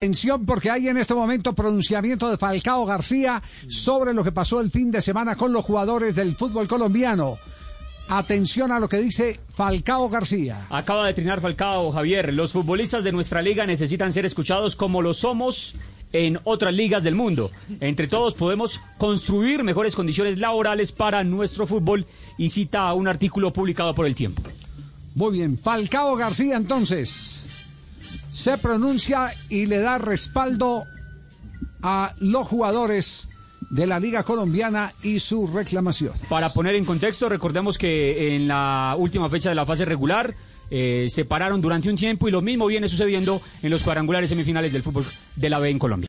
Atención porque hay en este momento pronunciamiento de Falcao García sobre lo que pasó el fin de semana con los jugadores del fútbol colombiano. Atención a lo que dice Falcao García. Acaba de trinar Falcao, Javier. Los futbolistas de nuestra liga necesitan ser escuchados como lo somos en otras ligas del mundo. Entre todos podemos construir mejores condiciones laborales para nuestro fútbol y cita un artículo publicado por el tiempo. Muy bien, Falcao García entonces se pronuncia y le da respaldo a los jugadores de la Liga Colombiana y su reclamación. Para poner en contexto, recordemos que en la última fecha de la fase regular eh, se pararon durante un tiempo y lo mismo viene sucediendo en los cuadrangulares semifinales del fútbol de la B en Colombia.